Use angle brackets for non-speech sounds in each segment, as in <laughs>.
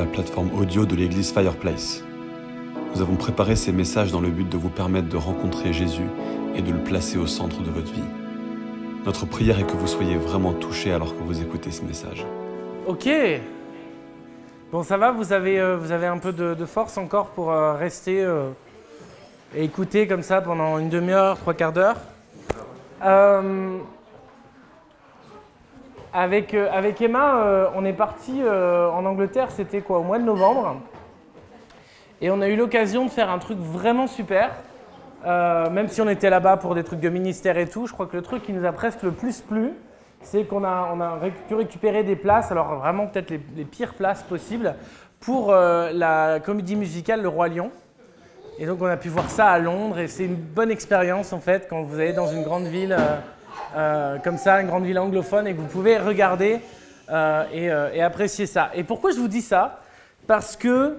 la plateforme audio de l'église Fireplace. Nous avons préparé ces messages dans le but de vous permettre de rencontrer Jésus et de le placer au centre de votre vie. Notre prière est que vous soyez vraiment touchés alors que vous écoutez ce message. Ok. Bon, ça va, vous avez, euh, vous avez un peu de, force encore pour euh, rester euh, et écouter comme ça pendant une demi-heure, trois quarts d'heure. Avec, euh, avec Emma, euh, on est parti euh, en Angleterre, c'était quoi, au mois de novembre. Et on a eu l'occasion de faire un truc vraiment super. Même si on était là-bas pour des trucs de ministère et tout, je crois que le truc qui nous a presque le plus plu, c'est qu'on a, on a pu récupérer des places, alors vraiment peut-être les, les pires places possibles, pour la comédie musicale Le Roi Lion. Et donc on a pu voir ça à Londres et c'est une bonne expérience en fait quand vous allez dans une grande ville euh, comme ça, une grande ville anglophone et que vous pouvez regarder euh, et, euh, et apprécier ça. Et pourquoi je vous dis ça? Parce que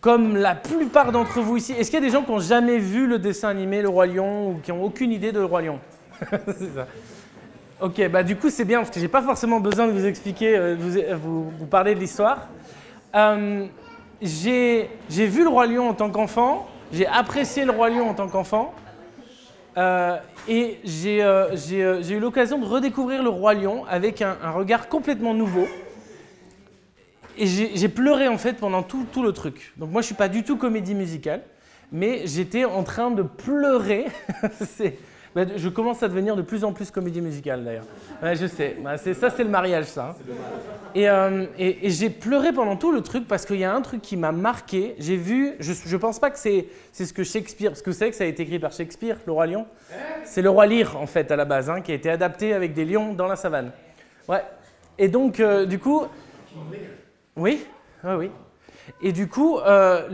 comme la plupart d'entre vous ici, est-ce qu'il y a des gens qui n'ont jamais vu le dessin animé Le Roi Lion ou qui n'ont aucune idée de Le Roi Lion? <laughs> C'est ça. Ok, bah du coup c'est bien parce que j'ai pas forcément besoin de vous expliquer, vous, vous, parler de l'histoire. J'ai vu le Roi Lion en tant qu'enfant, j'ai apprécié le Roi Lion en tant qu'enfant, euh, et j'ai euh, euh, eu l'occasion de redécouvrir le Roi Lion avec un, un regard complètement nouveau. Et j'ai pleuré en fait pendant tout, tout le truc. Donc moi je suis pas du tout comédie musicale, mais j'étais en train de pleurer. <laughs> Bah, je commence à devenir de plus en plus comédie musicale d'ailleurs. Ouais, je sais, Bah, ça c'est le mariage ça. hein. Et, euh, et- et j'ai pleuré pendant tout le truc parce qu'il y a un truc qui m'a marqué. J'ai vu, je, je pense pas que c'est c'est ce que Shakespeare, parce que vous savez que ça a été écrit par Shakespeare, le roi lion. C'est le roi Lear en fait à la base, hein, qui a été adapté avec des lions dans la savane. Ouais. Et donc euh, du coup, oui, oui, oui. Et du coup, euh,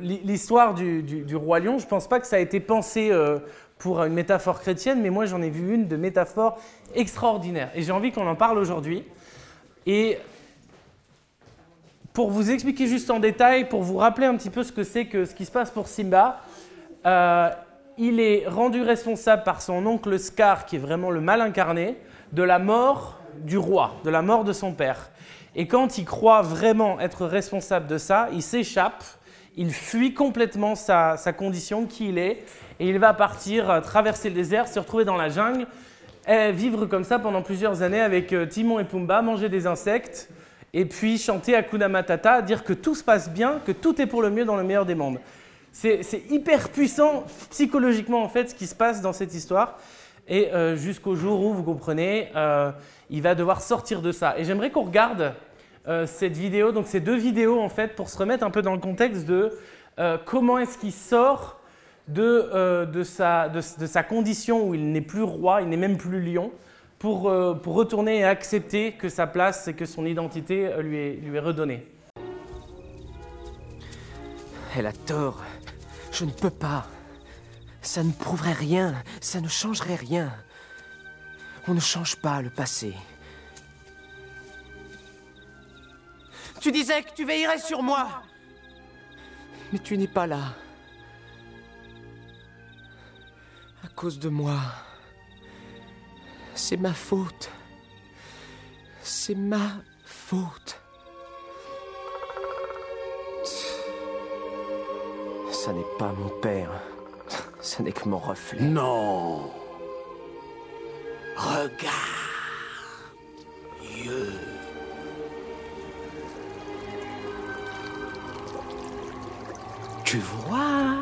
l'histoire du, du- du roi lion, je pense pas que ça a été pensé euh, pour une métaphore chrétienne, mais moi j'en ai vu une de métaphore extraordinaire. Et j'ai envie qu'on en parle aujourd'hui. Et pour vous expliquer juste en détail, pour vous rappeler un petit peu ce que c'est que ce qui se passe pour Simba, euh, il est rendu responsable par son oncle Scar, qui est vraiment le mal incarné, de la mort du roi, de la mort de son père. Et quand il croit vraiment être responsable de ça, il s'échappe, il fuit complètement sa, sa condition qui il est, et il va partir euh, traverser le désert, se retrouver dans la jungle, vivre comme ça pendant plusieurs années avec euh, Timon et Pumba, manger des insectes, et puis chanter Hakuna Matata, dire que tout se passe bien, que tout est pour le mieux dans le meilleur des mondes. C'est hyper puissant psychologiquement en fait ce qui se passe dans cette histoire. Et euh, jusqu'au jour où, vous comprenez, il va devoir sortir de ça. Et j'aimerais qu'on regarde cette vidéo, donc ces deux vidéos en fait, pour se remettre un peu dans le contexte de comment est-ce qu'il sort de, euh, de, sa, condition où il n'est plus roi, il n'est même plus lion, pour, euh, retourner et accepter que sa place et que son identité euh, lui est redonnée. Elle a tort. Je ne peux pas. Ça ne prouverait rien. Ça ne changerait rien. On ne change pas le passé. Tu disais que tu veillerais sur moi. Mais tu n'es pas là. Cause de moi. C'est ma faute. C'est ma faute. Ça n'est pas mon père. Ça n'est que mon reflet. Non. Regarde. Dieu. Tu vois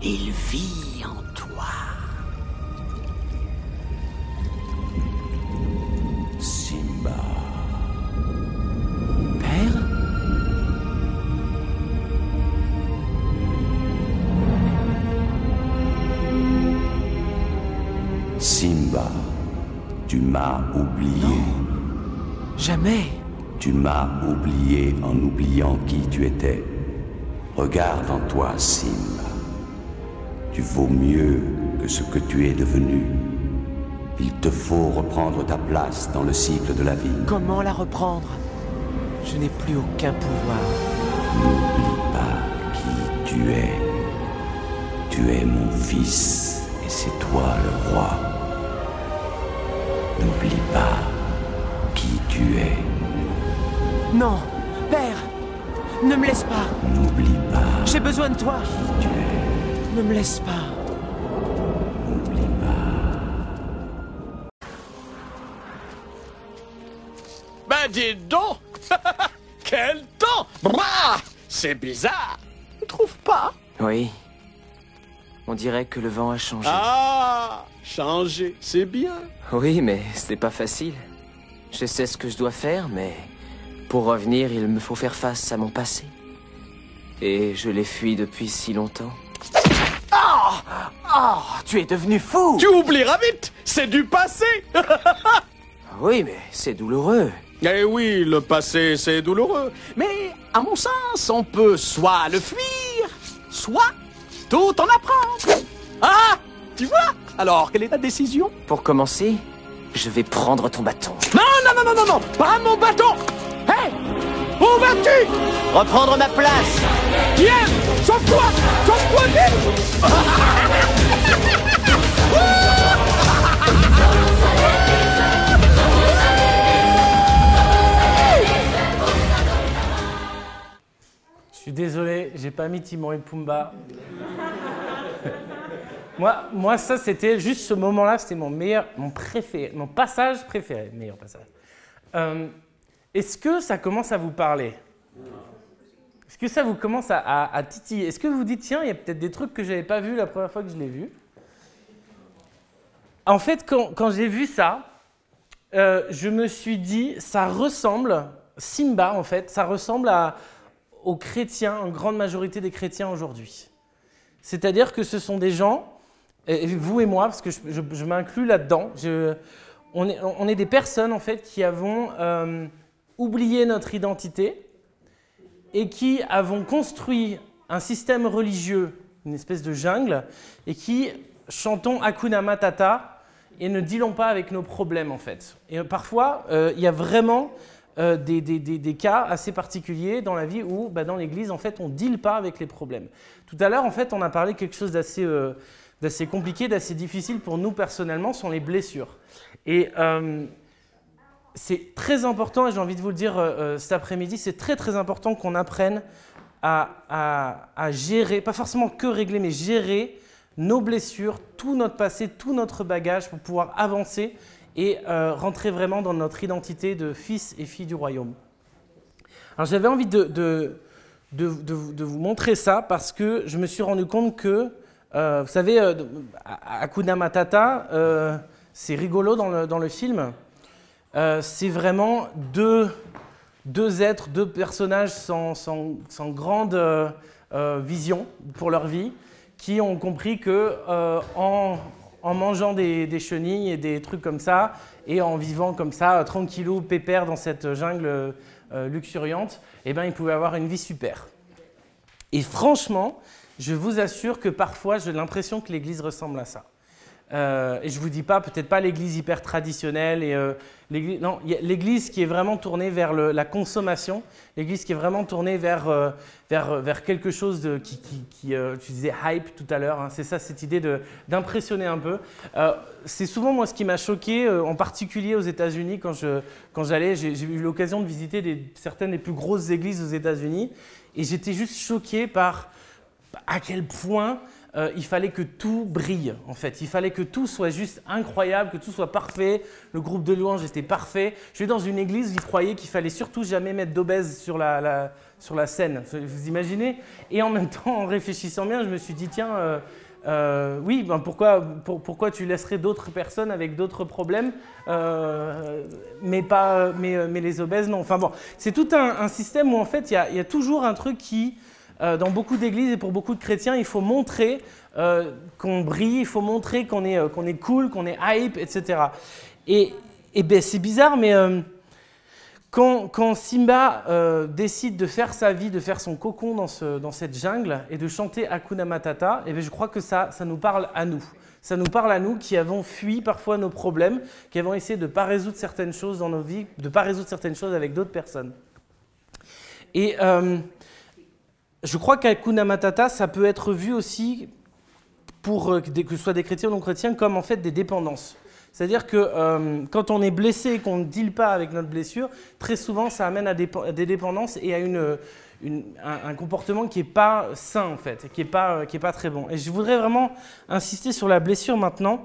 Il vit en toi. Simba. Père? Simba, tu m'as oublié. Jamais. Tu m'as oublié en oubliant qui tu étais. Regarde en toi, Simba. Tu vaux mieux que ce que tu es devenu. Il te faut reprendre ta place dans le cycle de la vie. Comment la reprendre? Je n'ai plus aucun pouvoir. N'oublie pas qui tu es. Tu es mon fils et c'est toi le roi. N'oublie pas qui tu es. Non, père, ne me laisse pas. N'oublie pas J'ai besoin de toi. qui tu es. Ne me laisse pas. N'oublie pas. Ben dites donc <laughs> Quel temps Bah C'est bizarre Tu trouves pas? Oui. On dirait que le vent a changé. Ah Changer, c'est bien. Oui, mais c'est pas facile. Je sais ce que je dois faire, mais pour revenir, il me faut faire face à mon passé. Et je l'ai fui depuis si longtemps. Oh Tu es devenu fou Tu oublieras vite C'est du passé <laughs> Oui, mais c'est douloureux. Eh oui, le passé, c'est douloureux. Mais, à mon sens, on peut soit le fuir, soit tout en apprendre. Ah Tu vois? Alors, quelle est ta décision? Pour commencer, je vais prendre ton bâton. Non, non, non, non, non, non Pas mon bâton Hé Où vas-tu? Reprendre ma place Viens Sauve-toi Sauve-toi Je suis désolé, j'ai pas mis Timon et Pumba. moi, moi, ça, c'était juste ce moment-là, c'était mon meilleur, mon préféré, mon passage préféré, meilleur passage. Euh, Est-ce que ça commence à vous parler? Est-ce que ça vous commence à, titiller? Est-ce que vous dites, tiens, il y a peut-être des trucs que j'avais pas vus la première fois que je l'ai vu? En fait, quand, j'ai vu ça, euh, je me suis dit, ça ressemble, Simba en fait, ça ressemble aux chrétiens, en grande majorité des chrétiens aujourd'hui. C'est-à-dire que ce sont des gens, vous et moi, parce que je, je- je m'inclus là-dedans, je- on, est, on est des personnes en fait qui avons euh, oublié notre identité et qui avons construit un système religieux, une espèce de jungle, et qui chantons Hakuna Matata et ne dealons pas avec nos problèmes en fait. Et euh, parfois, euh, il y a vraiment euh, des, des- cas assez particuliers dans la vie où, bah, dans l'Église, en fait, on ne deal pas avec les problèmes. Tout à l'heure, en fait, on a parlé de quelque chose d'assez euh, compliqué, d'assez difficile pour nous personnellement, sont les blessures. Et c'est très important, et j'ai envie de vous le dire euh, euh, cet après-midi, c'est très très important qu'on apprenne à, gérer, pas forcément que régler, mais gérer nos blessures, tout notre passé, tout notre bagage pour pouvoir avancer et euh, rentrer vraiment dans notre identité de fils et fille du royaume. Alors j'avais envie de, vous- montrer ça parce que je me suis rendu compte que, vous savez, Hakuna Matata, c'est rigolo dans le film. Euh, c'est vraiment deux, deux êtres, deux personnages sans, grande euh, euh, vision pour leur vie, qui ont compris que euh, en, mangeant des, chenilles et des trucs comme ça, et en vivant comme ça, euh, tranquillou, pépère dans cette jungle euh, luxuriante, eh ben, ils pouvaient avoir une vie super. Et franchement, je vous assure que parfois, j'ai l'impression que l'Église ressemble à ça. Euh, et je vous dis pas, peut-être pas l'Église hyper traditionnelle euh, l'Église, non, l'Église qui est vraiment tournée vers la consommation, l'Église qui est vraiment tournée vers euh, vers vers quelque chose de, qui, tu disais hype tout à l'heure. hein, c'est ça, cette idée de d'impressionner un peu. C'est souvent moi ce qui m'a choqué, en particulier aux États-Unis quand je quand j'allais, j'ai, eu l'occasion de visiter certaines des plus grosses églises aux États-Unis et j'étais juste choqué par à quel point euh, il fallait que tout brille, en fait. Il fallait que tout soit juste incroyable, que tout soit parfait. Le groupe de louanges était parfait. Je vais dans une église, ils croyaient qu'il fallait surtout jamais mettre d'obèse sur la, sur la scène. Vous imaginez? Et en même temps, en réfléchissant bien, je me suis dit, tiens, euh, euh, oui, ben pourquoi, pour- pourquoi tu laisserais d'autres personnes avec d'autres problèmes, mais, pas, mais, mais les obèses, non. Enfin bon, c'est tout un, système où en fait, il y a, toujours un truc qui, dans beaucoup d'églises et pour beaucoup de chrétiens, il faut montrer euh, qu'on brille, il faut montrer qu'on est, euh, cool, qu'on est hype, etc. Et, ben, c'est bizarre, mais euh, quand, Simba euh, décide de faire sa vie, de faire son cocon dans, ce- dans cette jungle et de chanter Hakuna Matata, et ben, je crois que ça, nous parle à nous. Ça nous parle à nous qui avons fui parfois nos problèmes, qui avons essayé de ne pas résoudre certaines choses dans nos vies, de ne pas résoudre certaines choses avec d'autres personnes. Et euh, je crois qu'Akuna Matata, ça peut être vu aussi, pour euh, que ce soit des chrétiens ou non chrétiens, comme en fait des dépendances. C'est-à-dire que euh, quand on est blessé et qu'on ne deal pas avec notre blessure, très souvent ça amène à des, dépendances et à une, une, un, comportement qui n'est pas sain en fait, qui n'est pas, pas très bon. Et je voudrais vraiment insister sur la blessure maintenant.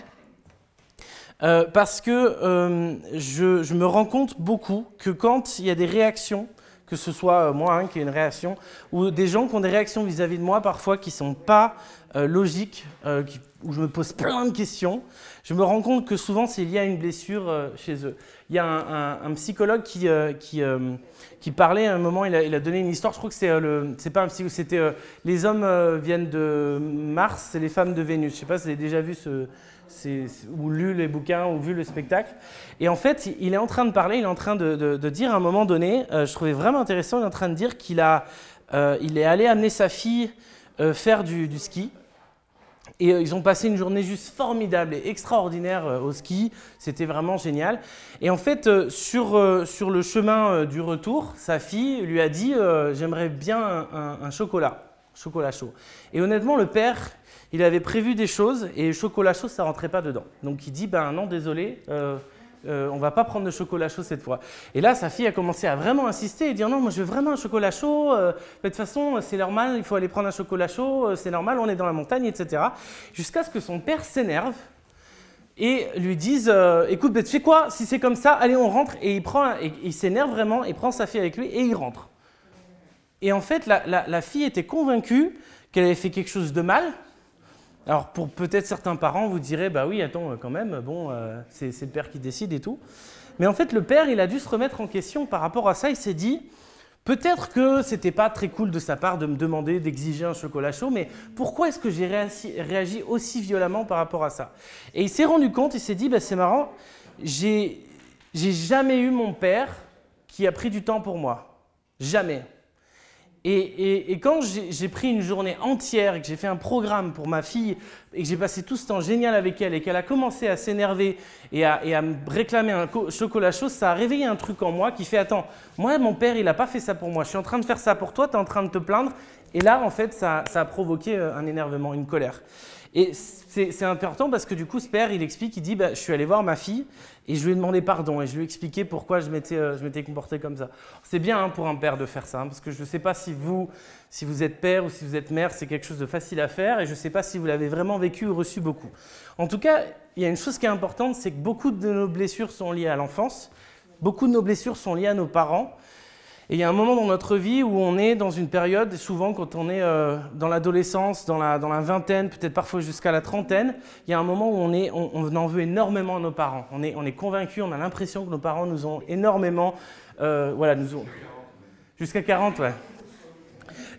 Euh, parce que euh, je, je, me rends compte beaucoup que quand il y a des réactions, que ce soit moi hein, qui ai une réaction, ou des gens qui ont des réactions vis-à-vis -vis de moi parfois qui ne sont pas euh, logiques, euh, où je me pose plein de questions, je me rends compte que souvent c'est lié à une blessure euh, chez eux. Il y a un, psychologue qui, euh, qui, euh, parlait à un moment, il a, il a, donné une histoire, je crois que c'est le, c'est pas un psychologue, c'était les hommes viennent de Mars et les femmes de Vénus. Je sais pas si vous avez déjà vu ce, ou lu les bouquins ou vu le spectacle. Et en fait, il est en train de parler, il est en train de, de, dire à un moment donné, euh, je trouvais vraiment intéressant, il est en train de dire qu'il euh, est allé amener sa fille euh, faire du, ski. Et ils ont passé une journée juste formidable et extraordinaire au ski. C'était vraiment génial. Et en fait, sur, sur le chemin du retour, sa fille lui a dit J'aimerais bien un chocolat, chocolat chaud. Et honnêtement, le père, il avait prévu des choses et chocolat chaud, ça rentrait pas dedans. Donc il dit, ben non, désolé, euh, euh, on va pas prendre de chocolat chaud cette fois. Et là, sa fille a commencé à vraiment insister et dire, non, moi je veux vraiment un chocolat chaud, euh, de toute façon, c'est normal, il faut aller prendre un chocolat chaud, c'est normal, on est dans la montagne, etc. Jusqu'à ce que son père s'énerve et lui dise, écoute, ben, tu sais quoi, si c'est comme ça, allez, on rentre. Et il, prend, et, il s'énerve vraiment, il prend sa fille avec lui et il rentre. Et en fait, la, la fille était convaincue qu'elle avait fait quelque chose de mal, alors pour peut-être certains parents, vous direz, bah oui, attends, quand même, bon, euh, c'est le père qui décide et tout. Mais en fait, le père, il a dû se remettre en question par rapport à ça. Il s'est dit, peut-être que c'était pas très cool de sa part de me demander d'exiger un chocolat chaud, mais pourquoi est-ce que j'ai réagi aussi violemment par rapport à ça? Et il s'est rendu compte, il s'est dit, bah, c'est marrant, j'ai jamais eu mon père qui a pris du temps pour moi. Jamais. Et, quand j'ai pris une journée entière et que j'ai fait un programme pour ma fille et que j'ai passé tout ce temps génial avec elle et qu'elle a commencé à s'énerver et à, et à, me réclamer un chocolat chaud, ça a réveillé un truc en moi qui fait Attends, moi, mon père, il n'a pas fait ça pour moi. Je suis en train de faire ça pour toi, tu es en train de te plaindre. Et là, en fait, ça, ça a provoqué euh, un énervement, une colère. Et c'est important parce que du coup, ce père, il explique, il dit bah, Je suis allé voir ma fille et je lui ai demandé pardon et je lui ai expliqué pourquoi je m'étais euh, comporté comme ça. C'est bien hein, pour un père de faire ça hein, parce que je ne sais pas si vous, si vous êtes père ou si vous êtes mère, c'est quelque chose de facile à faire et je ne sais pas si vous l'avez vraiment vécu ou reçu beaucoup. En tout cas, il y a une chose qui est importante c'est que beaucoup de nos blessures sont liées à l'enfance, beaucoup de nos blessures sont liées à nos parents. Et il y a un moment dans notre vie où on est dans une période, souvent quand on est euh, dans l'adolescence, dans la, dans la, vingtaine, peut-être parfois jusqu'à la trentaine, il y a un moment où on, est, on, en veut énormément à nos parents. On est, on est convaincu, on a l'impression que nos parents nous ont énormément... Euh, voilà, nous ont... Jusqu'à 40, ouais.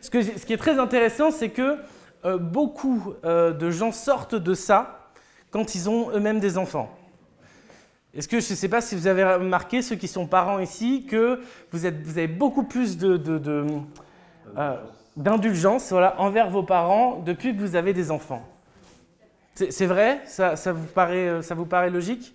Ce, que, ce, qui est très intéressant, c'est que euh, beaucoup de gens sortent de ça quand ils ont eux-mêmes des enfants. Est-ce que je ne sais pas si vous avez remarqué, ceux qui sont parents ici, que vous, avez beaucoup plus de, euh, d'indulgence voilà, envers vos parents depuis que vous avez des enfants. C'est, vrai? Ça, vous paraît, ça vous paraît logique?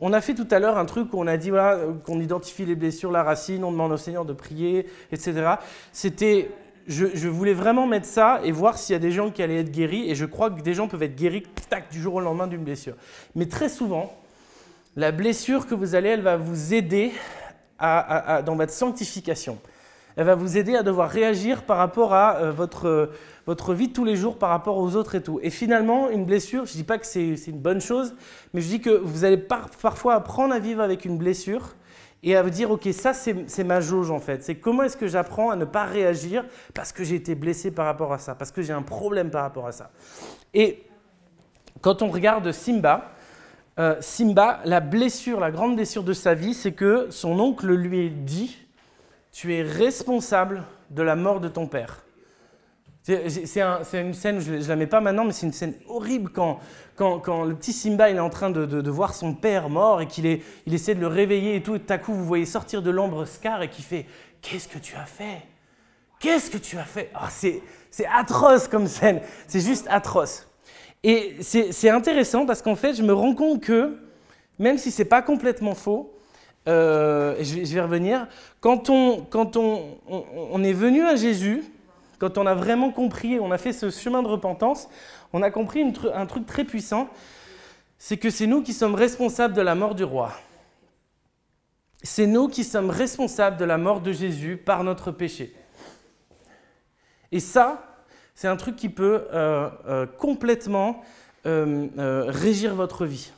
On a fait tout à l'heure un truc où on a dit voilà, qu'on identifie les blessures, la racine, on demande au Seigneur de prier, etc. C'était je, je, voulais vraiment mettre ça et voir s'il y a des gens qui allaient être guéris. Et je crois que des gens peuvent être guéris tac, du jour au lendemain d'une blessure. Mais très souvent, la blessure que vous allez, elle va vous aider dans votre sanctification. Elle va vous aider à devoir réagir par rapport à euh, votre, votre vie de tous les jours, par rapport aux autres et tout. Et finalement, une blessure, je ne dis pas que c'est une bonne chose, mais je dis que vous allez par, parfois apprendre à vivre avec une blessure et à vous dire, ok, ça c'est ma jauge en fait. C'est comment est-ce que j'apprends à ne pas réagir parce que j'ai été blessé par rapport à ça, parce que j'ai un problème par rapport à ça. Et quand on regarde Simba, euh, Simba, la blessure, la grande blessure de sa vie, c'est que son oncle lui dit Tu es responsable de la mort de ton père. C'est un, une scène, je ne la mets pas maintenant, mais c'est une scène horrible quand, le petit Simba est en train de, voir son père mort et qu'il il essaie de le réveiller et tout, et tout à coup vous voyez sortir de l'ombre Scar et qui fait Qu'est-ce que tu as fait? Qu'est-ce que tu as fait? Oh, C'est atroce comme scène, c'est juste atroce. Et c'est intéressant parce qu'en fait, je me rends compte que, même si ce n'est pas complètement faux, euh, je, vais, revenir, quand, on, quand on, on, est venu à Jésus, quand on a vraiment compris, on a fait ce chemin de repentance, on a compris un truc très puissant, c'est que c'est nous qui sommes responsables de la mort du roi. C'est nous qui sommes responsables de la mort de Jésus par notre péché. Et ça, c'est un truc qui peut euh, euh, complètement euh, régir votre vie.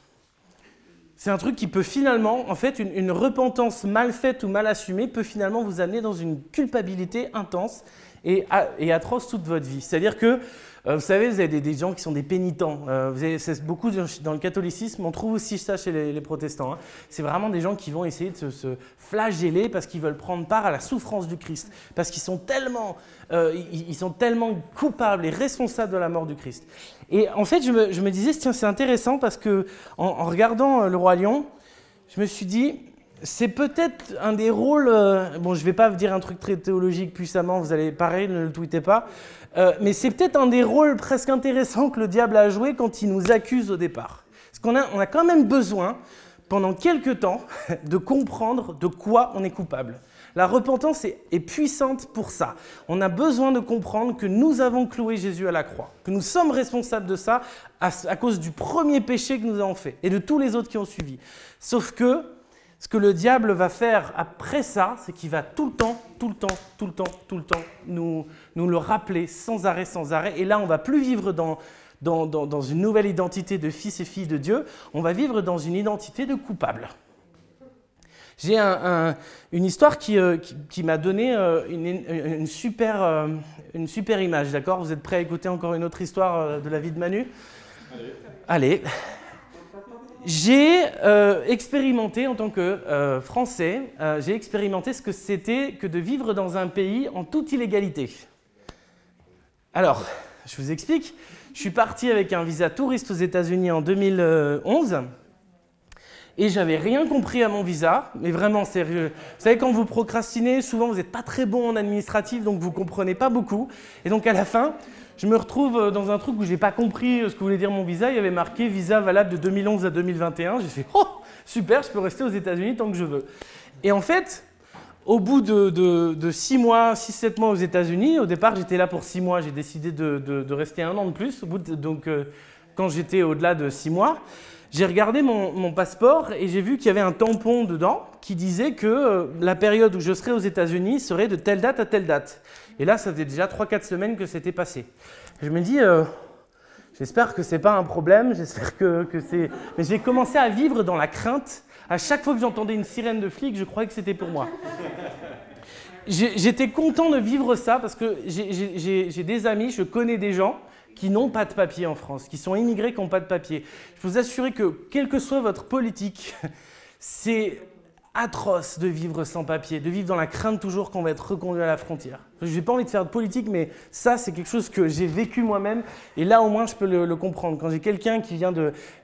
C'est un truc qui peut finalement, en fait, une, repentance mal faite ou mal assumée peut finalement vous amener dans une culpabilité intense et, et atroce toute votre vie. C'est-à-dire que euh, vous savez, vous avez des, gens qui sont des pénitents. Euh, beaucoup dans le catholicisme, on trouve aussi ça chez les, protestants. Hein. C'est vraiment des gens qui vont essayer de se, flageller parce qu'ils veulent prendre part à la souffrance du Christ, parce qu'ils sont tellement, euh, ils, sont tellement coupables et responsables de la mort du Christ. Et en fait, je me, disais, tiens, c'est intéressant parce que en, regardant Le Roi Lion, je me suis dit, c'est peut-être un des rôles. bon, je ne vais pas vous dire un truc très théologique puissamment, vous allez pareil, ne le tweetez pas. Euh, mais c'est peut-être un des rôles presque intéressants que le diable a joué quand il nous accuse au départ. Parce qu'on a, on a quand même besoin, pendant quelques temps, <laughs> de comprendre de quoi on est coupable. La repentance est, puissante pour ça. On a besoin de comprendre que nous avons cloué Jésus à la croix, que nous sommes responsables de ça à, à cause du premier péché que nous avons fait et de tous les autres qui ont suivi. Sauf que ce que le diable va faire après ça, c'est qu'il va tout le temps, tout le temps, tout le temps, tout le temps nous, nous le rappeler sans arrêt, sans arrêt. Et là, on va plus vivre dans, dans, dans, une nouvelle identité de fils et filles de Dieu, on va vivre dans une identité de coupable. J'ai un, une histoire qui, euh, qui, m'a donné euh, une, une, super, euh, une super image, d'accord? Vous êtes prêts à écouter encore une autre histoire de la vie de Manu? Allez. Allez. J'ai euh, expérimenté en tant que euh, Français, euh, j'ai expérimenté ce que c'était que de vivre dans un pays en toute illégalité. Alors, je vous explique. Je suis parti avec un visa touriste aux États-Unis en 2011 et j'avais rien compris à mon visa, mais vraiment sérieux. Vous savez, quand vous procrastinez, souvent vous n'êtes pas très bon en administratif, donc vous comprenez pas beaucoup. Et donc à la fin, je me retrouve euh, dans un truc où j'ai pas compris euh, ce que voulait dire mon visa. Il y avait marqué visa valable de 2011 à 2021. J'ai fait oh super, je peux rester aux États-Unis tant que je veux. Et en fait, au bout de, de, 6 mois, 6-7 mois aux États-Unis, au départ j'étais là pour 6 mois, j'ai décidé de, de, rester un an de plus. Au bout donc euh, quand j'étais au-delà de 6 mois, j'ai regardé mon, passeport et j'ai vu qu'il y avait un tampon dedans qui disait que la période où je serais aux États-Unis serait de telle date à telle date. Et là, ça faisait déjà 3-4 semaines que c'était passé. Je me dis, euh, j'espère que ce n'est pas un problème, j'espère que, que c'est... Mais j'ai commencé à vivre dans la crainte. À chaque fois que j'entendais une sirène de flic, je croyais que c'était pour moi. J'étais content de vivre ça parce que j'ai des amis, je connais des gens qui n'ont pas de papier en France, qui sont immigrés, qui n'ont pas de papier. Je peux vous assurer que, quelle que soit votre politique, <laughs> c'est atroce de vivre sans papier, de vivre dans la crainte toujours qu'on va être reconduit à la frontière. Je n'ai pas envie de faire de politique, mais ça, c'est quelque chose que j'ai vécu moi-même. Et là, au moins, je peux le, comprendre. Quand j'ai quelqu'un qui vient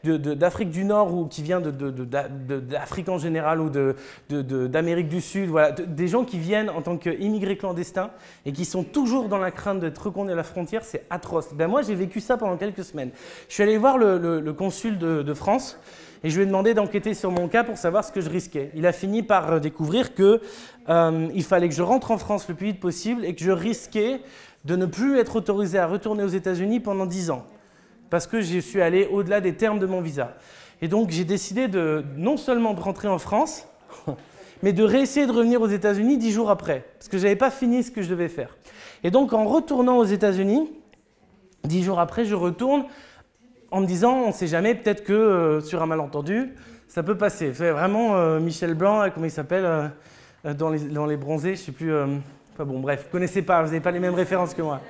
d'Afrique du Nord ou qui vient d'Afrique en général ou d'Amérique du Sud, voilà, des gens qui viennent en tant qu'immigrés clandestins et qui sont toujours dans la crainte d'être reconduits à la frontière, c'est atroce. Ben, moi, j'ai vécu ça pendant quelques semaines. Je suis allé voir le, le consul de France et je lui ai demandé d'enquêter sur mon cas pour savoir ce que je risquais. Il a fini par découvrir qu'il euh, fallait que je rentre en France le plus vite possible et que je risquais de ne plus être autorisé à retourner aux États-Unis pendant 10 ans, parce que je suis allé au-delà des termes de mon visa. Et donc j'ai décidé de non seulement de rentrer en France, <laughs> mais de réessayer de revenir aux États-Unis 10 jours après, parce que je n'avais pas fini ce que je devais faire. Et donc en retournant aux États-Unis, 10 jours après, je retourne en me disant, on ne sait jamais, peut-être que euh, sur un malentendu, ça peut passer. Vraiment euh, Michel Blanc, comment il s'appelle, euh, dans, les, dans les bronzés, je ne sais plus. enfin bon, bref, vous connaissez pas, vous n'avez pas les mêmes références que moi.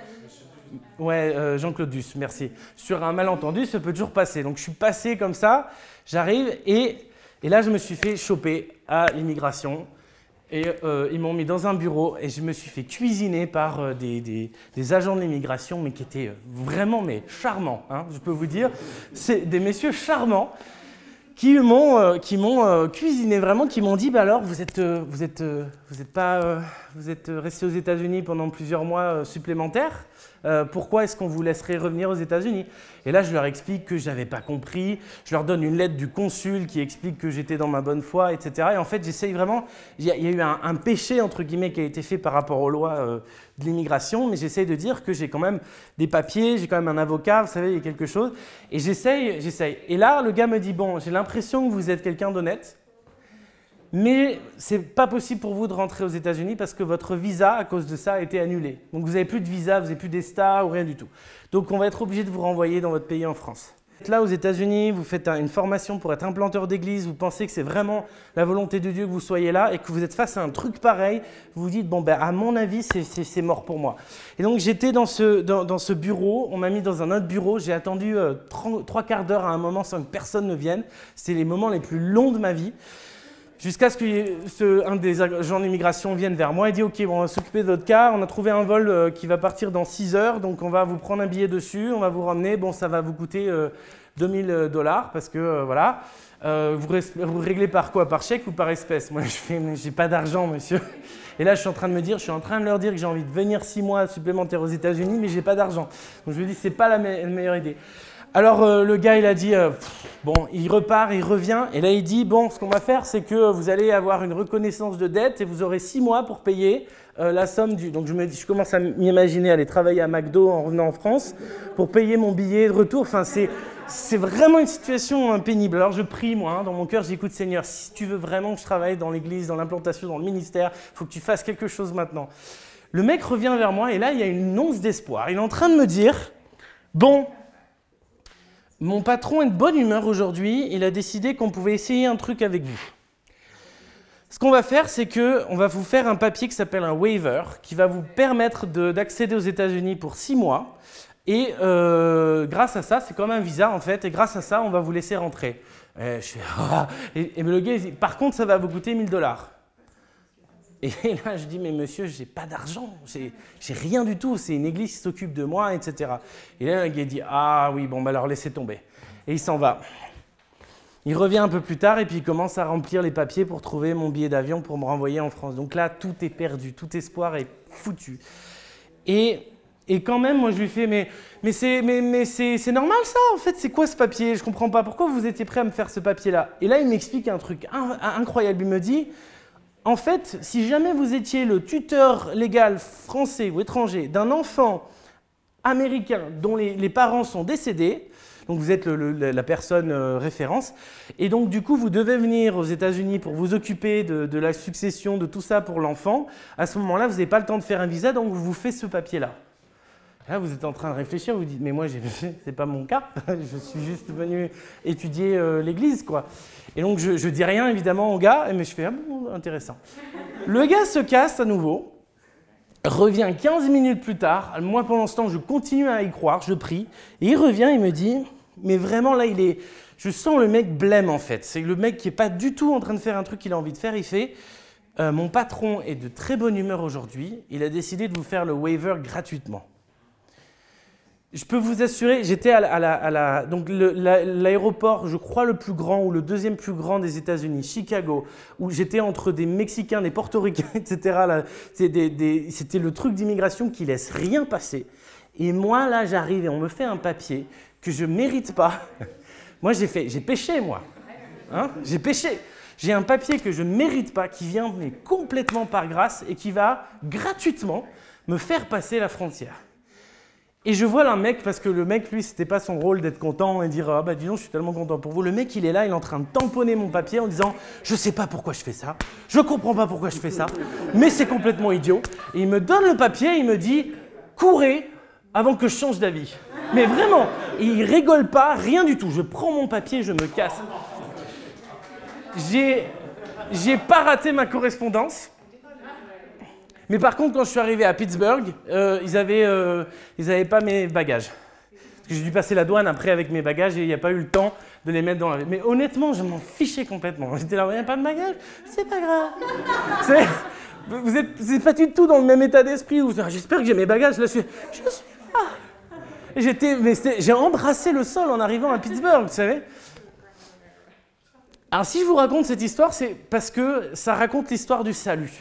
Ouais, Jean-Claude merci. Sur un malentendu, ça peut toujours passer. Donc je suis passé comme ça, j'arrive et, et là je me suis fait choper à l'immigration. Et euh, ils m'ont mis dans un bureau et je me suis fait cuisiner par euh, des, des, agents de l'immigration, mais qui étaient euh, vraiment mais charmants, hein, je peux vous dire. C'est des messieurs charmants qui m'ont qui cuisiné vraiment, qui m'ont dit bah alors vous êtes vous êtes vous êtes pas vous êtes resté aux États-Unis pendant plusieurs mois supplémentaires. Euh, pourquoi est-ce qu'on vous laisserait revenir aux États-Unis? Et là, je leur explique que je n'avais pas compris, je leur donne une lettre du consul qui explique que j'étais dans ma bonne foi, etc. Et en fait, j'essaye vraiment, il y, a eu un, péché, entre guillemets, qui a été fait par rapport aux lois euh, de l'immigration, mais j'essaye de dire que j'ai quand même des papiers, j'ai quand même un avocat, vous savez, il y a quelque chose. Et j'essaye, j'essaye. Et là, le gars me dit, bon, j'ai l'impression que vous êtes quelqu'un d'honnête, mais c'est pas possible pour vous de rentrer aux États-Unis parce que votre visa, à cause de ça, a été annulé. Donc vous n'avez plus de visa, vous n'avez plus d'ESTA ou rien du tout. Donc on va être obligé de vous renvoyer dans votre pays en France. Là, aux États-Unis, vous faites une formation pour être implanteur d'église, vous pensez que c'est vraiment la volonté de Dieu que vous soyez là et que vous êtes face à un truc pareil, vous vous dites, bon, ben, à mon avis, c'est mort pour moi. Et donc, j'étais dans ce, bureau, on m'a mis dans un autre bureau, j'ai attendu euh, trois quarts d'heure à un moment sans que personne ne vienne. C'était les moments les plus longs de ma vie. Jusqu'à ce qu'un des agents d'immigration vienne vers moi et dit Ok, bon, on va s'occuper de votre cas. On a trouvé un vol euh, qui va partir dans 6 heures, donc on va vous prendre un billet dessus, on va vous ramener. Bon, ça va vous coûter 2000 euh, dollars parce que euh, voilà. vous, vous, réglez par quoi? Par chèque ou par espèce? Moi, <laughs> je fais J'ai pas d'argent, monsieur. Et là, je suis en train de me dire Je suis en train de leur dire que j'ai envie de venir 6 mois supplémentaires aux États-Unis, mais j'ai pas d'argent. Donc je me dis C'est pas la meilleure idée. Alors euh, le gars, il a dit, euh, bon, il repart, il revient, et là il dit, bon, ce qu'on va faire, c'est que vous allez avoir une reconnaissance de dette et vous aurez six mois pour payer euh, la somme du... Donc je, me, je commence à m'imaginer aller travailler à McDo en revenant en France pour payer mon billet de retour. Enfin, c'est, c'est vraiment une situation pénible. Alors je prie, moi, hein, dans mon cœur, j'écoute Seigneur, si tu veux vraiment que je travaille dans l'église, dans l'implantation, dans le ministère, il faut que tu fasses quelque chose maintenant. Le mec revient vers moi et là, il y a une once d'espoir. Il est en train de me dire, bon, mon patron est de bonne humeur aujourd'hui, il a décidé qu'on pouvait essayer un truc avec vous. Ce qu'on va faire, c'est qu'on va vous faire un papier qui s'appelle un waiver, qui va vous permettre d'accéder aux États-Unis pour six mois. Et euh, grâce à ça, c'est comme un visa en fait, et grâce à ça, on va vous laisser rentrer. Et, je <laughs> et, le gars, par contre, ça va vous coûter 1000 dollars. Et <laughs> là, je dis, mais monsieur, j'ai pas d'argent, j'ai rien du tout, c'est une église qui s'occupe de moi, etc. Et là, le gars dit, ah oui, bon, bah alors laissez tomber. Et il s'en va. Il revient un peu plus tard et puis il commence à remplir les papiers pour trouver mon billet d'avion pour me renvoyer en France. Donc là, tout est perdu, tout espoir est foutu. Et, et quand même, moi, je lui fais, mais, mais c'est mais, mais normal ça, en fait, c'est quoi ce papier? Je comprends pas, pourquoi vous étiez prêt à me faire ce papier-là? Et là, il m'explique un truc incroyable. Il me dit, en fait, si jamais vous étiez le tuteur légal français ou étranger d'un enfant américain dont les, parents sont décédés, donc vous êtes la personne euh, référence, et donc du coup vous devez venir aux États-Unis pour vous occuper de, la succession, de tout ça pour l'enfant, à ce moment-là vous n'avez pas le temps de faire un visa, donc vous vous faites ce papier-là. Là, vous êtes en train de réfléchir, vous dites, mais moi, c'est pas mon cas, <laughs> je suis juste venu étudier euh, l'église, quoi. Et donc, je, je, dis rien, évidemment, au gars, mais je fais, ah bon, intéressant. Le gars se casse à nouveau, revient 15 minutes plus tard. Moi, pendant ce temps, je continue à y croire, je prie, et il revient, il me dit, mais vraiment, là, il est. Je sens le mec blême, en fait. C'est le mec qui n'est pas du tout en train de faire un truc qu'il a envie de faire. Il fait, euh, mon patron est de très bonne humeur aujourd'hui, il a décidé de vous faire le waiver gratuitement. Je peux vous assurer, j'étais à l'aéroport, je crois le plus grand ou le deuxième plus grand des États-Unis, Chicago, où j'étais entre des Mexicains, des Portoricains, <laughs> etc. C'était le truc d'immigration qui laisse rien passer. Et moi là, j'arrive et on me fait un papier que je mérite pas. <laughs> moi, j'ai fait, j'ai péché moi. Hein? J'ai péché. J'ai un papier que je ne mérite pas, qui vient mais complètement par grâce et qui va gratuitement me faire passer la frontière. Et je vois un mec, parce que le mec, lui, c'était pas son rôle d'être content et dire Ah bah dis donc, je suis tellement content pour vous. Le mec, il est là, il est en train de tamponner mon papier en disant Je sais pas pourquoi je fais ça, je comprends pas pourquoi je fais ça, mais c'est complètement idiot. Et il me donne le papier, il me dit Courez avant que je change d'avis. Mais vraiment, il rigole pas, rien du tout. Je prends mon papier, je me casse. J'ai, j'ai pas raté ma correspondance. Mais par contre, quand je suis arrivé à Pittsburgh, euh, ils n'avaient euh, pas mes bagages. Parce que j'ai dû passer la douane après avec mes bagages et il n'y a pas eu le temps de les mettre dans la... Mais honnêtement, je m'en fichais complètement. J'étais là, il n'y a pas de bagages C'est pas grave. <laughs> vous n'êtes pas du tout dans le même état d'esprit. J'espère que j'ai mes bagages. Là, je suis, je suis là. J'ai embrassé le sol en arrivant à Pittsburgh, vous savez. Alors si je vous raconte cette histoire, c'est parce que ça raconte l'histoire du salut.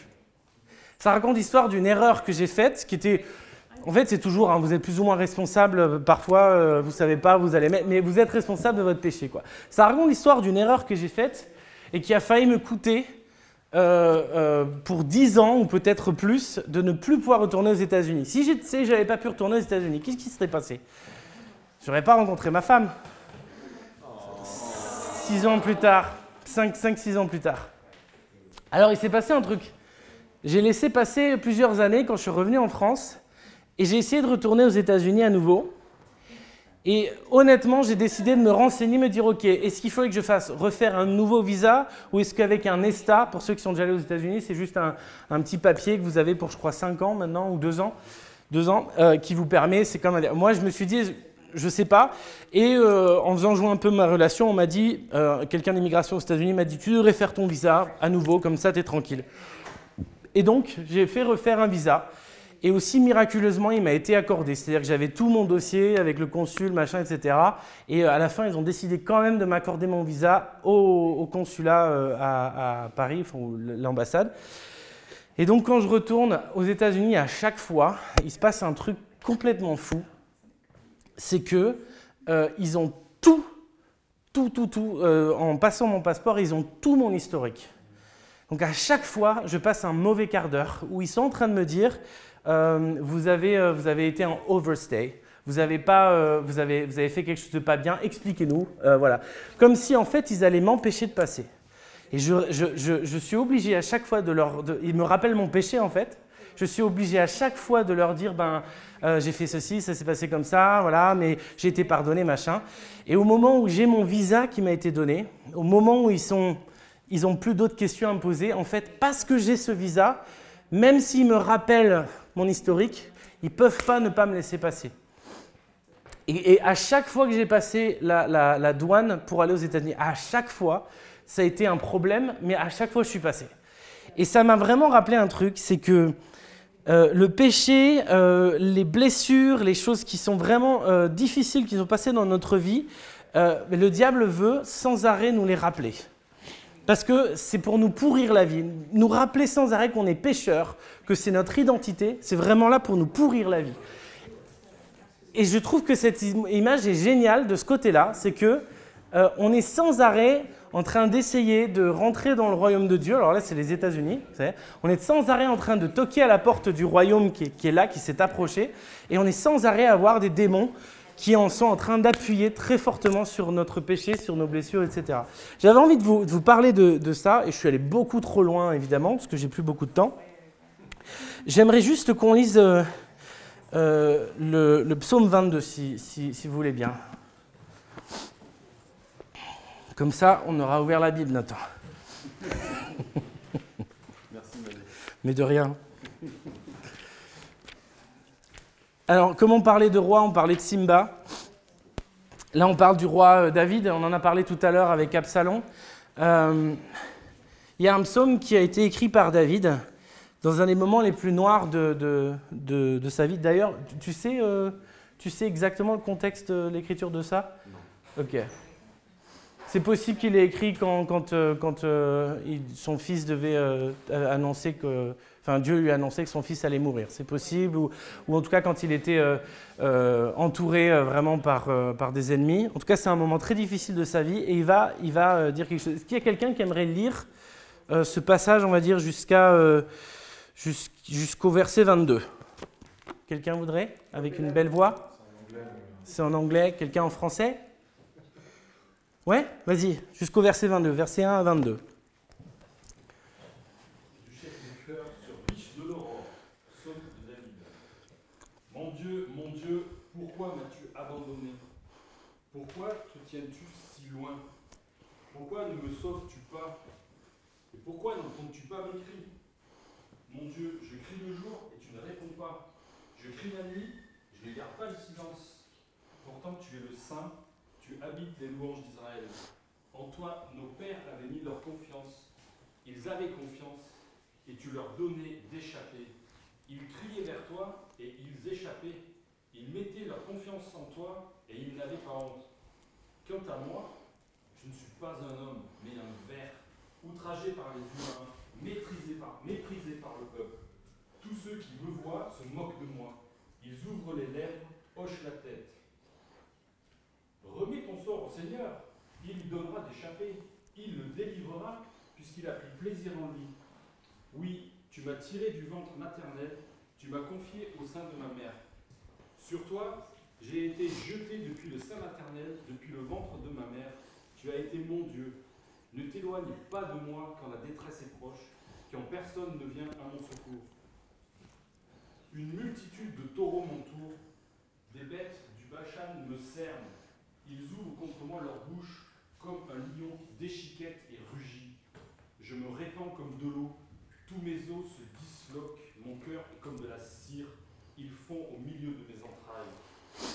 Ça raconte l'histoire d'une erreur que j'ai faite, qui était En fait, c'est toujours, hein, vous êtes plus ou moins responsable. euh, Parfois, euh, vous savez pas, vous allez mettre, mais vous êtes responsable de votre péché. Quoi. Ça raconte l'histoire d'une erreur que j'ai faite et qui a failli me coûter euh, pour 10 ans ou peut-être plus de ne plus pouvoir retourner aux États-Unis. Si je sais, j'avais pas pu retourner aux États-Unis, qu'est-ce qui serait passé? J'aurais pas rencontré ma femme. 6 ans plus tard, 5-6 ans plus tard. Alors, il s'est passé un truc. J'ai laissé passer plusieurs années quand je suis revenu en France et j'ai essayé de retourner aux États-Unis à nouveau. Et honnêtement, j'ai décidé de me renseigner, me dire ok, est-ce qu'il faudrait que je fasse refaire un nouveau visa ou est-ce qu'avec un ESTA, pour ceux qui sont déjà allés aux États-Unis, c'est juste un, petit papier que vous avez pour je crois 5 ans maintenant ou 2 ans, deux ans euh, qui vous permet, c'est comme moi je me suis dit je sais pas et euh, en faisant jouer un peu ma relation, on m'a dit euh, quelqu'un d'immigration aux États-Unis m'a dit tu devrais faire ton visa à nouveau comme ça tu es tranquille. Et donc, j'ai fait refaire un visa. Et aussi, miraculeusement, il m'a été accordé. C'est-à-dire que j'avais tout mon dossier avec le consul, machin, etc. Et euh, à la fin, ils ont décidé quand même de m'accorder mon visa au, consulat euh, à, Paris, enfin, l'ambassade. Et donc, quand je retourne aux États-Unis, à chaque fois, il se passe un truc complètement fou. C'est que euh, ils ont tout, tout, tout, tout. en passant mon passeport, ils ont tout mon historique. Donc à chaque fois, je passe un mauvais quart d'heure où ils sont en train de me dire euh, vous, avez, euh, vous avez été en overstay, vous avez, pas, euh, vous, avez, vous avez fait quelque chose de pas bien, expliquez-nous. Voilà. Comme si en fait ils allaient m'empêcher de passer. Et je, je, je, je suis obligé à chaque fois de leur. ils me rappellent mon péché en fait. Je suis obligé à chaque fois de leur dire ben, j'ai fait ceci, ça s'est passé comme ça, voilà, mais j'ai été pardonné, machin. Et au moment où j'ai mon visa qui m'a été donné, au moment où ils sont ils n'ont plus d'autres questions à me poser. En fait, parce que j'ai ce visa, même s'ils me rappellent mon historique, ils ne peuvent pas ne pas me laisser passer. Et, à chaque fois que j'ai passé la, douane pour aller aux États-Unis, à chaque fois, ça a été un problème, mais à chaque fois, je suis passé. Et ça m'a vraiment rappelé un truc, c'est que euh, le péché, euh, les blessures, les choses qui sont vraiment euh, difficiles, qui sont passées dans notre vie, le diable veut sans arrêt nous les rappeler. Parce que c'est pour nous pourrir la vie, nous rappeler sans arrêt qu'on est pécheur, que c'est notre identité, c'est vraiment là pour nous pourrir la vie. Et je trouve que cette im- image est géniale de ce côté-là, c'est que euh, on est sans arrêt en train d'essayer de rentrer dans le royaume de Dieu. Alors là, c'est les États-Unis. On est sans arrêt en train de toquer à la porte du royaume qui est, qui est là, qui s'est approché, et on est sans arrêt à voir des démons qui en sont en train d'appuyer très fortement sur notre péché, sur nos blessures, etc. J'avais envie de vous, de vous parler de, de ça, et je suis allé beaucoup trop loin, évidemment, parce que j'ai plus beaucoup de temps. J'aimerais juste qu'on lise euh, euh, le, le psaume 22, si, si- si vous voulez bien. Comme ça, on aura ouvert la Bible, Nathan. Mais de rien. Alors, comme on parlait de roi, on parlait de Simba. Là, on parle du roi euh, David, on en a parlé tout à l'heure avec Absalom. Euh, Il y a un psaume qui a été écrit par David dans un des moments les plus noirs de, de- de- de sa vie. D'ailleurs, tu, sais, euh, tu sais exactement le contexte de l'écriture de ça? Non. Ok. C'est possible qu'il ait écrit quand, quand, quand euh, son fils devait annoncer que. Enfin, Dieu lui annonçait que son fils allait mourir. C'est possible, ou, en tout cas quand il était euh, euh, entouré euh, vraiment par, par des ennemis. En tout cas, c'est un moment très difficile de sa vie et il va, il va dire quelque chose. Est-ce qu'il y a quelqu'un qui aimerait lire ce passage, on va dire, jusqu'à, jus- jusqu'au verset 22 Quelqu'un voudrait? Avec une belle voix? C'est en anglais. Quelqu'un en français? Ouais Vas-y, jusqu'au verset 22, verset 1 à 22. du chef du cœur sur biche de l'aurore, psaume de David. Mon Dieu, mon Dieu, pourquoi m'as-tu abandonné? Pourquoi te tiens-tu si loin? Pourquoi ne me sauves-tu pas? Et pourquoi n'entends-tu pas mes cris? Mon Dieu, je crie le jour et tu ne réponds pas. Je crie la nuit, je ne garde pas le silence. Pourtant tu es le Saint, tu habites les louanges d'Israël. En toi, nos pères avaient mis leur confiance. Ils avaient confiance et tu leur donnais d'échapper. Ils criaient vers toi et ils échappaient. Ils mettaient leur confiance en toi et ils n'avaient pas honte. Quant à moi, je ne suis pas un homme, mais un ver, outragé par les humains, méprisé par, méprisé par le peuple. Tous ceux qui me voient se moquent de moi. Ils ouvrent les lèvres, hochent la tête. Remets ton sort au Seigneur, il lui donnera d'échapper, il le délivrera, puisqu'il a pris plaisir en lui. Oui, tu m'as tiré du ventre maternel, tu m'as confié au sein de ma mère. Sur toi, j'ai été jeté depuis le sein maternel, depuis le ventre de ma mère. Tu as été mon Dieu. Ne t'éloigne pas de moi quand la détresse est proche, quand personne ne vient à mon secours. Une multitude de taureaux m'entourent, des bêtes du Bachan me cernent. Ils ouvrent contre moi leur bouche comme un lion déchiquette et rugit. Je me répands comme de l'eau, tous mes os se disloquent, mon cœur est comme de la cire, ils font au milieu de mes entrailles.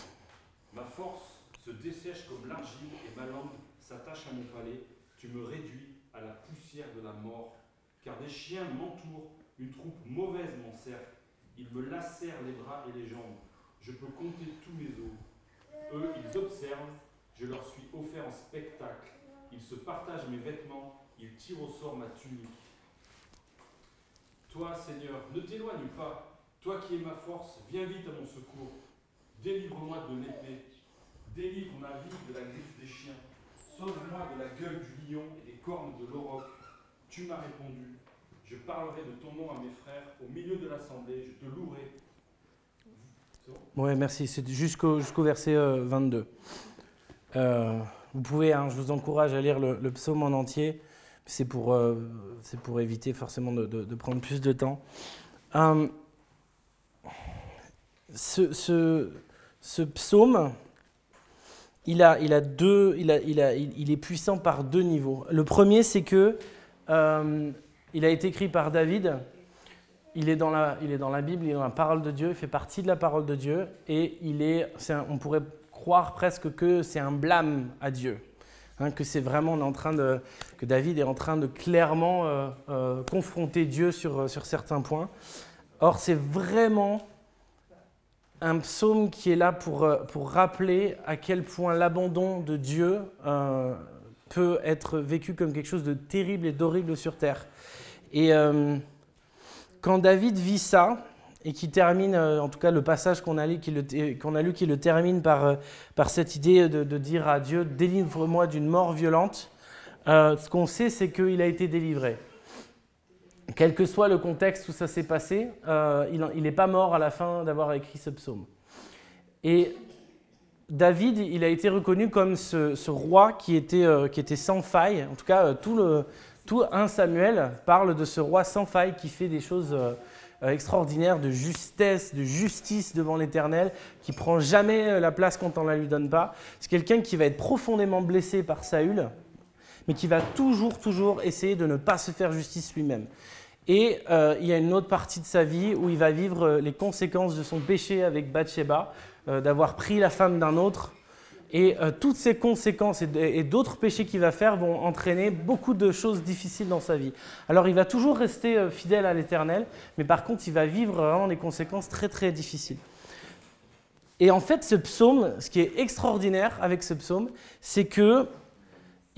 Ma force se dessèche comme l'argile et ma langue s'attache à mon palais. Tu me réduis à la poussière de la mort, car des chiens m'entourent, une troupe mauvaise m'encercle. Ils me lacèrent les bras et les jambes. Je peux compter tous mes os. Eux, ils observent, je leur suis offert en spectacle. Ils se partagent mes vêtements, ils tirent au sort ma tunique. Toi, Seigneur, ne t'éloigne pas. Toi qui es ma force, viens vite à mon secours. Délivre-moi de l'épée. Délivre ma vie de la griffe des chiens. Sauve-moi de la gueule du lion et des cornes de l'auroch. Tu m'as répondu. Je parlerai de ton nom à mes frères. Au milieu de l'assemblée, je te louerai. Bon Ouais, merci. C'est jusqu'au verset euh, 22. Euh, vous pouvez, hein, je vous encourage à lire le, psaume en entier. C'est pour, euh, éviter forcément de, prendre plus de temps. Euh, ce, psaume, il, est puissant par deux niveaux. Le premier, c'est que euh, il a été écrit par David. Il est, dans la, Bible, il est dans la parole de Dieu, il fait partie de la parole de Dieu, et on pourrait croire presque que c'est un blâme à Dieu, Hein, que c'est vraiment en train que David est en train de clairement euh, euh, confronter Dieu sur certains points. Or, c'est vraiment un psaume qui est là pour, euh, pour rappeler à quel point l'abandon de Dieu euh, peut être vécu comme quelque chose de terrible et d'horrible sur terre. Et euh, quand David vit ça, et qui termine, en tout cas le passage qu'on a lu, qui le, termine par, par cette idée de, dire à Dieu, délivre-moi d'une mort violente, ce qu'on sait, c'est qu'il a été délivré. Quel que soit le contexte où ça s'est passé, euh, il n'est pas mort à la fin d'avoir écrit ce psaume. Et David, il a été reconnu comme ce, roi qui était, euh, qui était sans faille. En tout cas, euh, tout, le, tout 1 Samuel parle de ce roi sans faille qui fait des choses extraordinaires de justesse, de justice devant l'Éternel, qui prend jamais la place quand on ne la lui donne pas. C'est quelqu'un qui va être profondément blessé par Saül, mais qui va toujours, toujours essayer de ne pas se faire justice lui-même. Et euh, il y a une autre partie de sa vie où il va vivre euh, les conséquences de son péché avec Bathsheba, euh, d'avoir pris la femme d'un autre. Et toutes ces conséquences et d'autres péchés qu'il va faire vont entraîner beaucoup de choses difficiles dans sa vie. Alors il va toujours rester fidèle à l'Éternel, mais par contre il va vivre vraiment des conséquences très très difficiles. Et en fait, ce psaume, ce qui est extraordinaire avec ce psaume, c'est que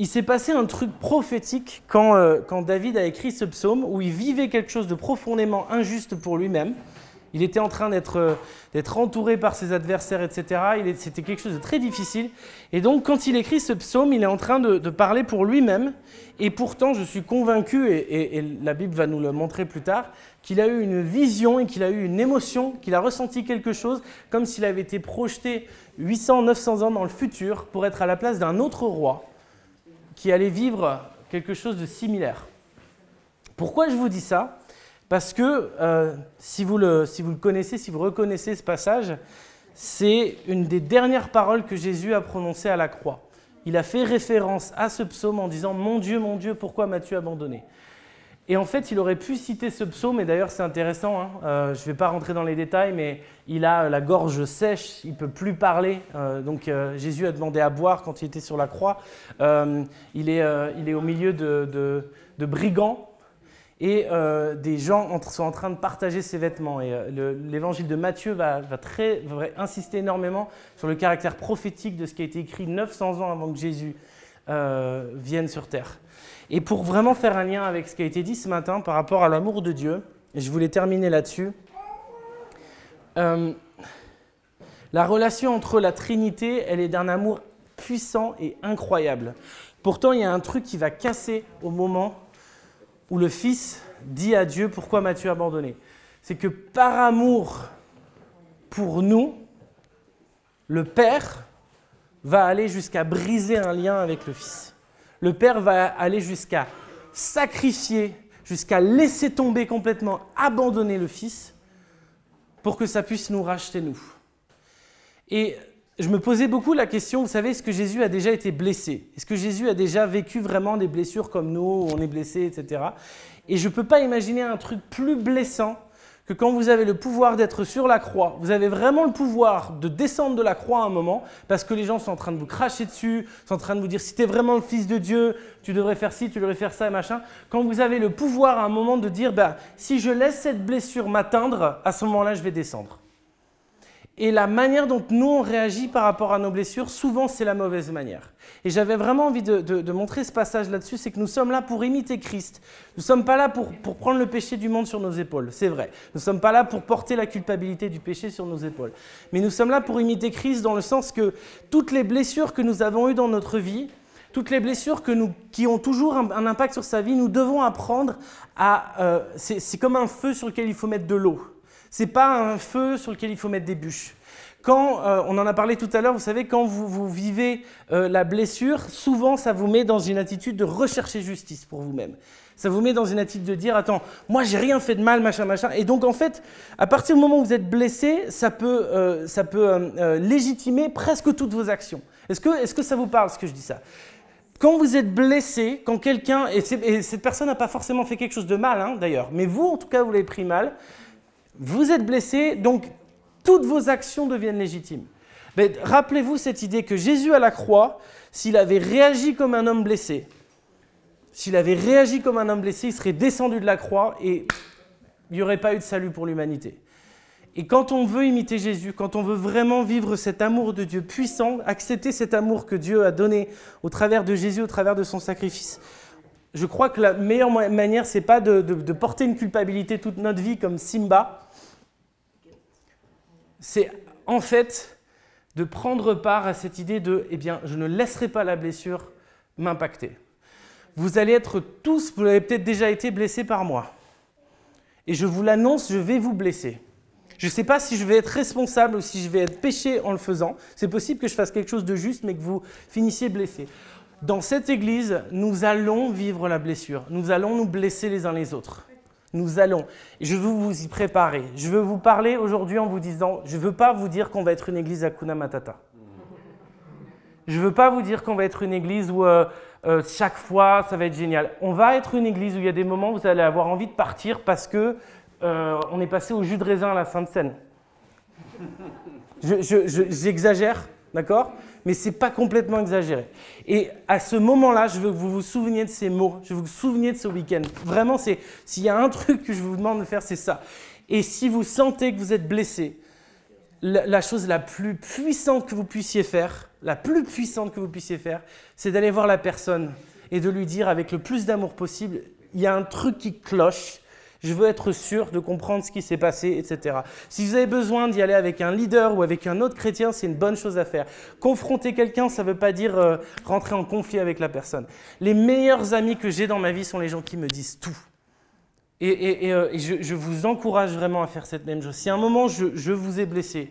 il s'est passé un truc prophétique quand, euh, quand David a écrit ce psaume, où il vivait quelque chose de profondément injuste pour lui-même. Il était en train d'être euh, entouré par ses adversaires, etc. C'était quelque chose de très difficile. Et donc, quand il écrit ce psaume, il est en train de, parler pour lui-même. Et pourtant, je suis convaincu, et la Bible va nous le montrer plus tard, qu'il a eu une vision et qu'il a eu une émotion, qu'il a ressenti quelque chose, comme s'il avait été projeté 800, 900 ans dans le futur pour être à la place d'un autre roi qui allait vivre quelque chose de similaire. Pourquoi je vous dis ça? Parce que euh, si, vous le, si vous le connaissez, si vous reconnaissez ce passage, c'est une des dernières paroles que Jésus a prononcées à la croix. Il a fait référence à ce psaume en disant Mon Dieu, mon Dieu, pourquoi m'as-tu abandonné? Et en fait, il aurait pu citer ce psaume, et d'ailleurs c'est intéressant, hein, euh, je ne vais pas rentrer dans les détails, mais il a la gorge sèche, il ne peut plus parler. euh, donc euh, Jésus a demandé à boire quand il était sur la croix. Il, est, il est au milieu de, brigands. Et des gens en- sont en train de partager ses vêtements. Et le- l'évangile de Matthieu va, insister énormément sur le caractère prophétique de ce qui a été écrit 900 ans avant que Jésus vienne sur terre. Et pour vraiment faire un lien avec ce qui a été dit ce matin par rapport à l'amour de Dieu, et je voulais terminer là-dessus, euh, La relation entre la Trinité, elle est d'un amour puissant et incroyable. Pourtant, il y a un truc qui va casser au moment où le Fils dit à Dieu pourquoi m'as-tu abandonné? C'est que par amour pour nous, le Père va aller jusqu'à briser un lien avec le Fils. Le Père va aller jusqu'à sacrifier, jusqu'à laisser tomber complètement, abandonner le Fils pour que ça puisse nous racheter nous. Et je me posais beaucoup la question, vous savez, est-ce que Jésus a déjà été blessé? Est-ce que Jésus a déjà vécu vraiment des blessures comme nous, où on est blessé, etc. Et je ne peux pas imaginer un truc plus blessant que quand vous avez le pouvoir d'être sur la croix, vous avez vraiment le pouvoir de descendre de la croix à un moment, parce que les gens sont en train de vous cracher dessus, sont en train de vous dire si tu es vraiment le Fils de Dieu, tu devrais faire ci, tu devrais faire ça, et machin. Quand vous avez le pouvoir à un moment de dire, bah, si je laisse cette blessure m'atteindre, à ce moment-là, je vais descendre. Et la manière dont nous, on réagit par rapport à nos blessures, souvent, c'est la mauvaise manière. Et j'avais vraiment envie de, montrer ce passage là-dessus, c'est que nous sommes là pour imiter Christ. Nous ne sommes pas là pour, pour, prendre le péché du monde sur nos épaules, c'est vrai. Nous ne sommes pas là pour porter la culpabilité du péché sur nos épaules. Mais nous sommes là pour imiter Christ dans le sens que toutes les blessures que nous avons eues dans notre vie, toutes les blessures qui ont toujours un, impact sur sa vie, nous devons apprendre à... Euh, c'est comme un feu sur lequel il faut mettre de l'eau. C'est pas un feu sur lequel il faut mettre des bûches. Quand, euh, on en a parlé tout à l'heure, vous savez, quand vous, vivez euh, la blessure, souvent ça vous met dans une attitude de rechercher justice pour vous-même. Ça vous met dans une attitude de dire, attends, moi j'ai rien fait de mal, machin, machin. Et donc en fait, à partir du moment où vous êtes blessé, ça peut, euh, ça peut légitimer presque toutes vos actions. Est-ce que, est que ça vous parle ce que je dis ça? Quand vous êtes blessé, quand quelqu'un, et, cette personne n'a pas forcément fait quelque chose de mal hein, d'ailleurs, mais vous en tout cas vous l'avez pris mal, vous êtes blessé, donc toutes vos actions deviennent légitimes. Mais rappelez-vous cette idée que Jésus à la croix, s'il avait réagi comme un homme blessé, s'il avait réagi comme un homme blessé, il serait descendu de la croix et il n'y aurait pas eu de salut pour l'humanité. Et quand on veut imiter Jésus, quand on veut vraiment vivre cet amour de Dieu puissant, accepter cet amour que Dieu a donné au travers de Jésus, au travers de son sacrifice, je crois que la meilleure manière, c'est pas de, de, porter une culpabilité toute notre vie comme Simba, c'est en fait de prendre part à cette idée de, eh bien, je ne laisserai pas la blessure m'impacter. Vous allez être tous, vous avez peut-être déjà été blessés par moi. Et je vous l'annonce, je vais vous blesser. Je ne sais pas si je vais être responsable ou si je vais être péché en le faisant. C'est possible que je fasse quelque chose de juste, mais que vous finissiez blessé. Dans cette église, nous allons vivre la blessure. Nous allons nous blesser les uns les autres. Nous allons. Je veux vous y préparer. Je veux vous parler aujourd'hui en vous disant, je ne veux pas vous dire qu'on va être une église à Kuna Matata. Je ne veux pas vous dire qu'on va être une église où euh, euh, chaque fois ça va être génial. On va être une église où il y a des moments où vous allez avoir envie de partir parce que euh, on est passé au jus de raisin à la fin de scène. J'exagère, d'accord? Mais ce n'est pas complètement exagéré. Et à ce moment-là, je veux que vous vous souveniez de ces mots, je veux que vous vous souveniez de ce week-end. Vraiment, s'il y a un truc que je vous demande de faire, c'est ça. Et si vous sentez que vous êtes blessé, la, chose la plus puissante que vous puissiez faire, la plus puissante que vous puissiez faire, c'est d'aller voir la personne et de lui dire avec le plus d'amour possible, il y a un truc qui cloche, je veux être sûr de comprendre ce qui s'est passé, etc. Si vous avez besoin d'y aller avec un leader ou avec un autre chrétien, c'est une bonne chose à faire. Confronter quelqu'un, ça ne veut pas dire euh, rentrer en conflit avec la personne. Les meilleurs amis que j'ai dans ma vie sont les gens qui me disent tout. Et, euh, je, vous encourage vraiment à faire cette même chose. Si à un moment je vous ai blessé,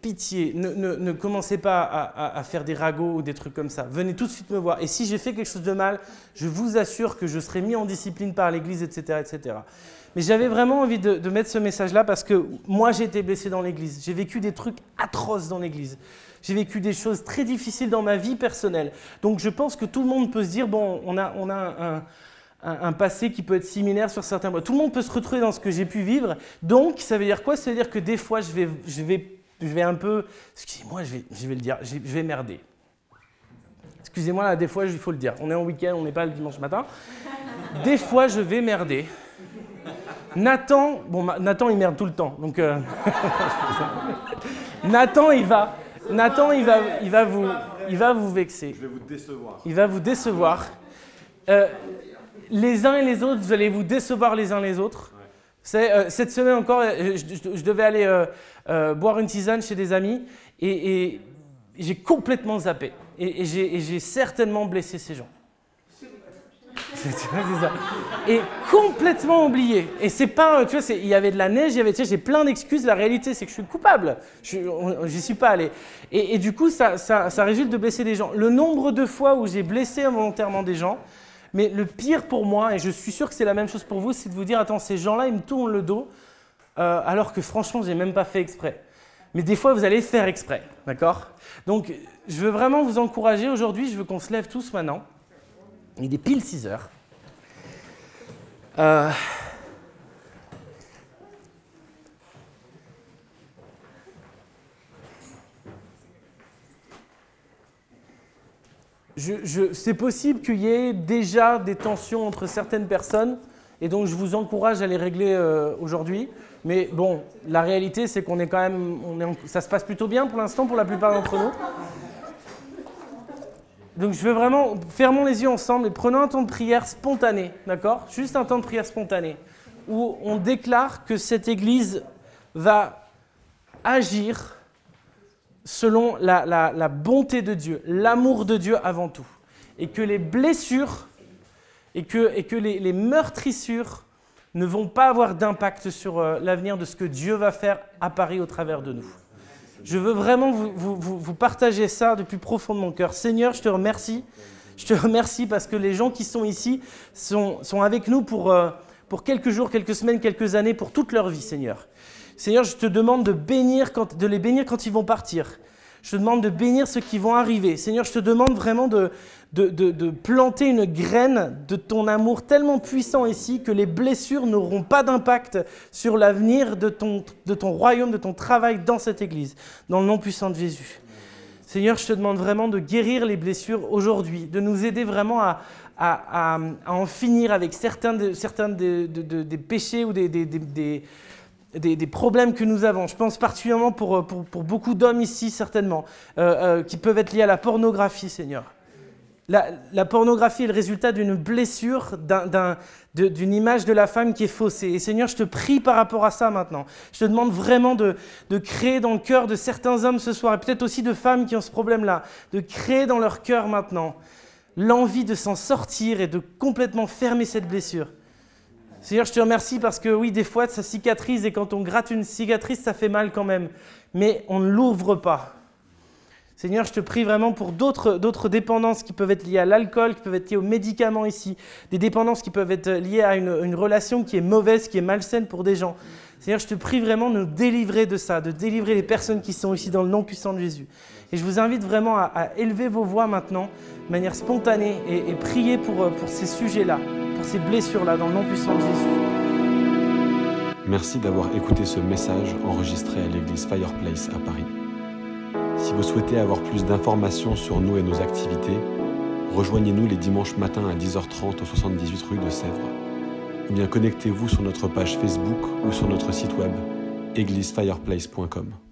pitié, ne, commencez pas à, faire des ragots ou des trucs comme ça. Venez tout de suite me voir. Et si j'ai fait quelque chose de mal, je vous assure que je serai mis en discipline par l'Église, etc., etc. Mais j'avais vraiment envie de, mettre ce message-là parce que moi, j'ai été blessé dans l'Église. J'ai vécu des trucs atroces dans l'Église. J'ai vécu des choses très difficiles dans ma vie personnelle. Donc je pense que tout le monde peut se dire, bon, on a, un, passé qui peut être similaire sur certains points. Tout le monde peut se retrouver dans ce que j'ai pu vivre. Donc, ça veut dire quoi? Ça veut dire que des fois, je vais, je vais je vais un peu, excusez-moi, je vais, je vais le dire, je vais merder. Excusez-moi, là, des fois, il faut le dire. On est en week-end, on n'est pas le dimanche matin. Des fois, je vais merder. Nathan, bon, Nathan, il merde tout le temps. Donc, euh, <laughs> Nathan, il va, Nathan, il va, il va vous, il va vous vexer. Je vais vous décevoir. Il va vous décevoir. Euh, les uns et les autres, vous allez vous décevoir les uns les autres. Euh, cette semaine encore, je, je- je devais aller euh, euh, boire une tisane chez des amis et, j'ai complètement zappé. Et, j'ai, certainement blessé ces gens. <laughs> Et complètement oublié. Et c'est pas, tu vois, il y avait de la neige, il y avait, tu j'ai plein d'excuses. La réalité, c'est que je suis coupable. Je J'y suis pas allé. Et, et du coup, ça, ça, ça résulte de blesser des gens. Le nombre de fois où j'ai blessé involontairement des gens, mais le pire pour moi, et je suis sûr que c'est la même chose pour vous, c'est de vous dire, attends, ces gens-là, ils me tournent le dos, euh, alors que franchement, j'ai même pas fait exprès. Mais des fois, vous allez faire exprès, d'accord? Donc, je veux vraiment vous encourager aujourd'hui. Je veux qu'on se lève tous maintenant. Il est pile 6 heures. Euh, c'est possible qu'il y ait déjà des tensions entre certaines personnes, et donc je vous encourage à les régler euh, aujourd'hui. Mais bon, la réalité, c'est qu'on est quand même, on est ça se passe plutôt bien pour l'instant pour la plupart d'entre nous. Donc je veux vraiment, fermons les yeux ensemble et prenons un temps de prière spontané, d'accord? Juste un temps de prière spontané, où on déclare que cette Église va agir selon la bonté de Dieu, l'amour de Dieu avant tout. Et que les blessures et que, les, meurtrissures ne vont pas avoir d'impact sur euh, l'avenir de ce que Dieu va faire à Paris au travers de nous. Je veux vraiment vous, partager ça du plus profond de mon cœur. Seigneur, je te remercie. Je te remercie parce que les gens qui sont ici sont, avec nous pour, euh, pour quelques jours, quelques semaines, quelques années, pour toute leur vie, Seigneur. Seigneur, je te demande de, bénir de les bénir quand ils vont partir. Je te demande de bénir ceux qui vont arriver. Seigneur, je te demande vraiment de, planter une graine de ton amour tellement puissant ici que les blessures n'auront pas d'impact sur l'avenir de ton, royaume, de ton travail dans cette Église, dans le nom puissant de Jésus. Seigneur, je te demande vraiment de guérir les blessures aujourd'hui, de nous aider vraiment à, en finir avec certains, de- certains de- de- de- des péchés ou des- des- problèmes que nous avons. Je pense particulièrement pour, pour, pour beaucoup d'hommes ici, certainement, euh, euh, qui peuvent être liés à la pornographie, Seigneur. La, pornographie est le résultat d'une blessure, d'une image de la femme qui est faussée. Et Seigneur, je te prie par rapport à ça maintenant. Je te demande vraiment de, de créer dans le cœur de certains hommes ce soir, et peut-être aussi de femmes qui ont ce problème-là, de créer dans leur cœur maintenant l'envie de s'en sortir et de complètement fermer cette blessure. Seigneur, je te remercie parce que oui, des fois, ça cicatrise et quand on gratte une cicatrice, ça fait mal quand même. Mais on ne l'ouvre pas. Seigneur, je te prie vraiment pour d'autres dépendances qui peuvent être liées à l'alcool, qui peuvent être liées aux médicaments ici, des dépendances qui peuvent être liées à une, une relation qui est mauvaise, qui est malsaine pour des gens. Seigneur, je te prie vraiment de nous délivrer de ça, de délivrer les personnes qui sont ici dans le nom puissant de Jésus. Et je vous invite vraiment à, élever vos voix maintenant, de manière spontanée, et, prier pour, euh, pour ces sujets-là, pour ces blessures-là, dans le nom puissant de Jésus. Merci d'avoir écouté ce message enregistré à l'église Fireplace à Paris. Si vous souhaitez avoir plus d'informations sur nous et nos activités, rejoignez-nous les dimanches matins à 10h30 au 78 rue de Sèvres. Ou bien connectez-vous sur notre page Facebook ou sur notre site web églisefireplace.com.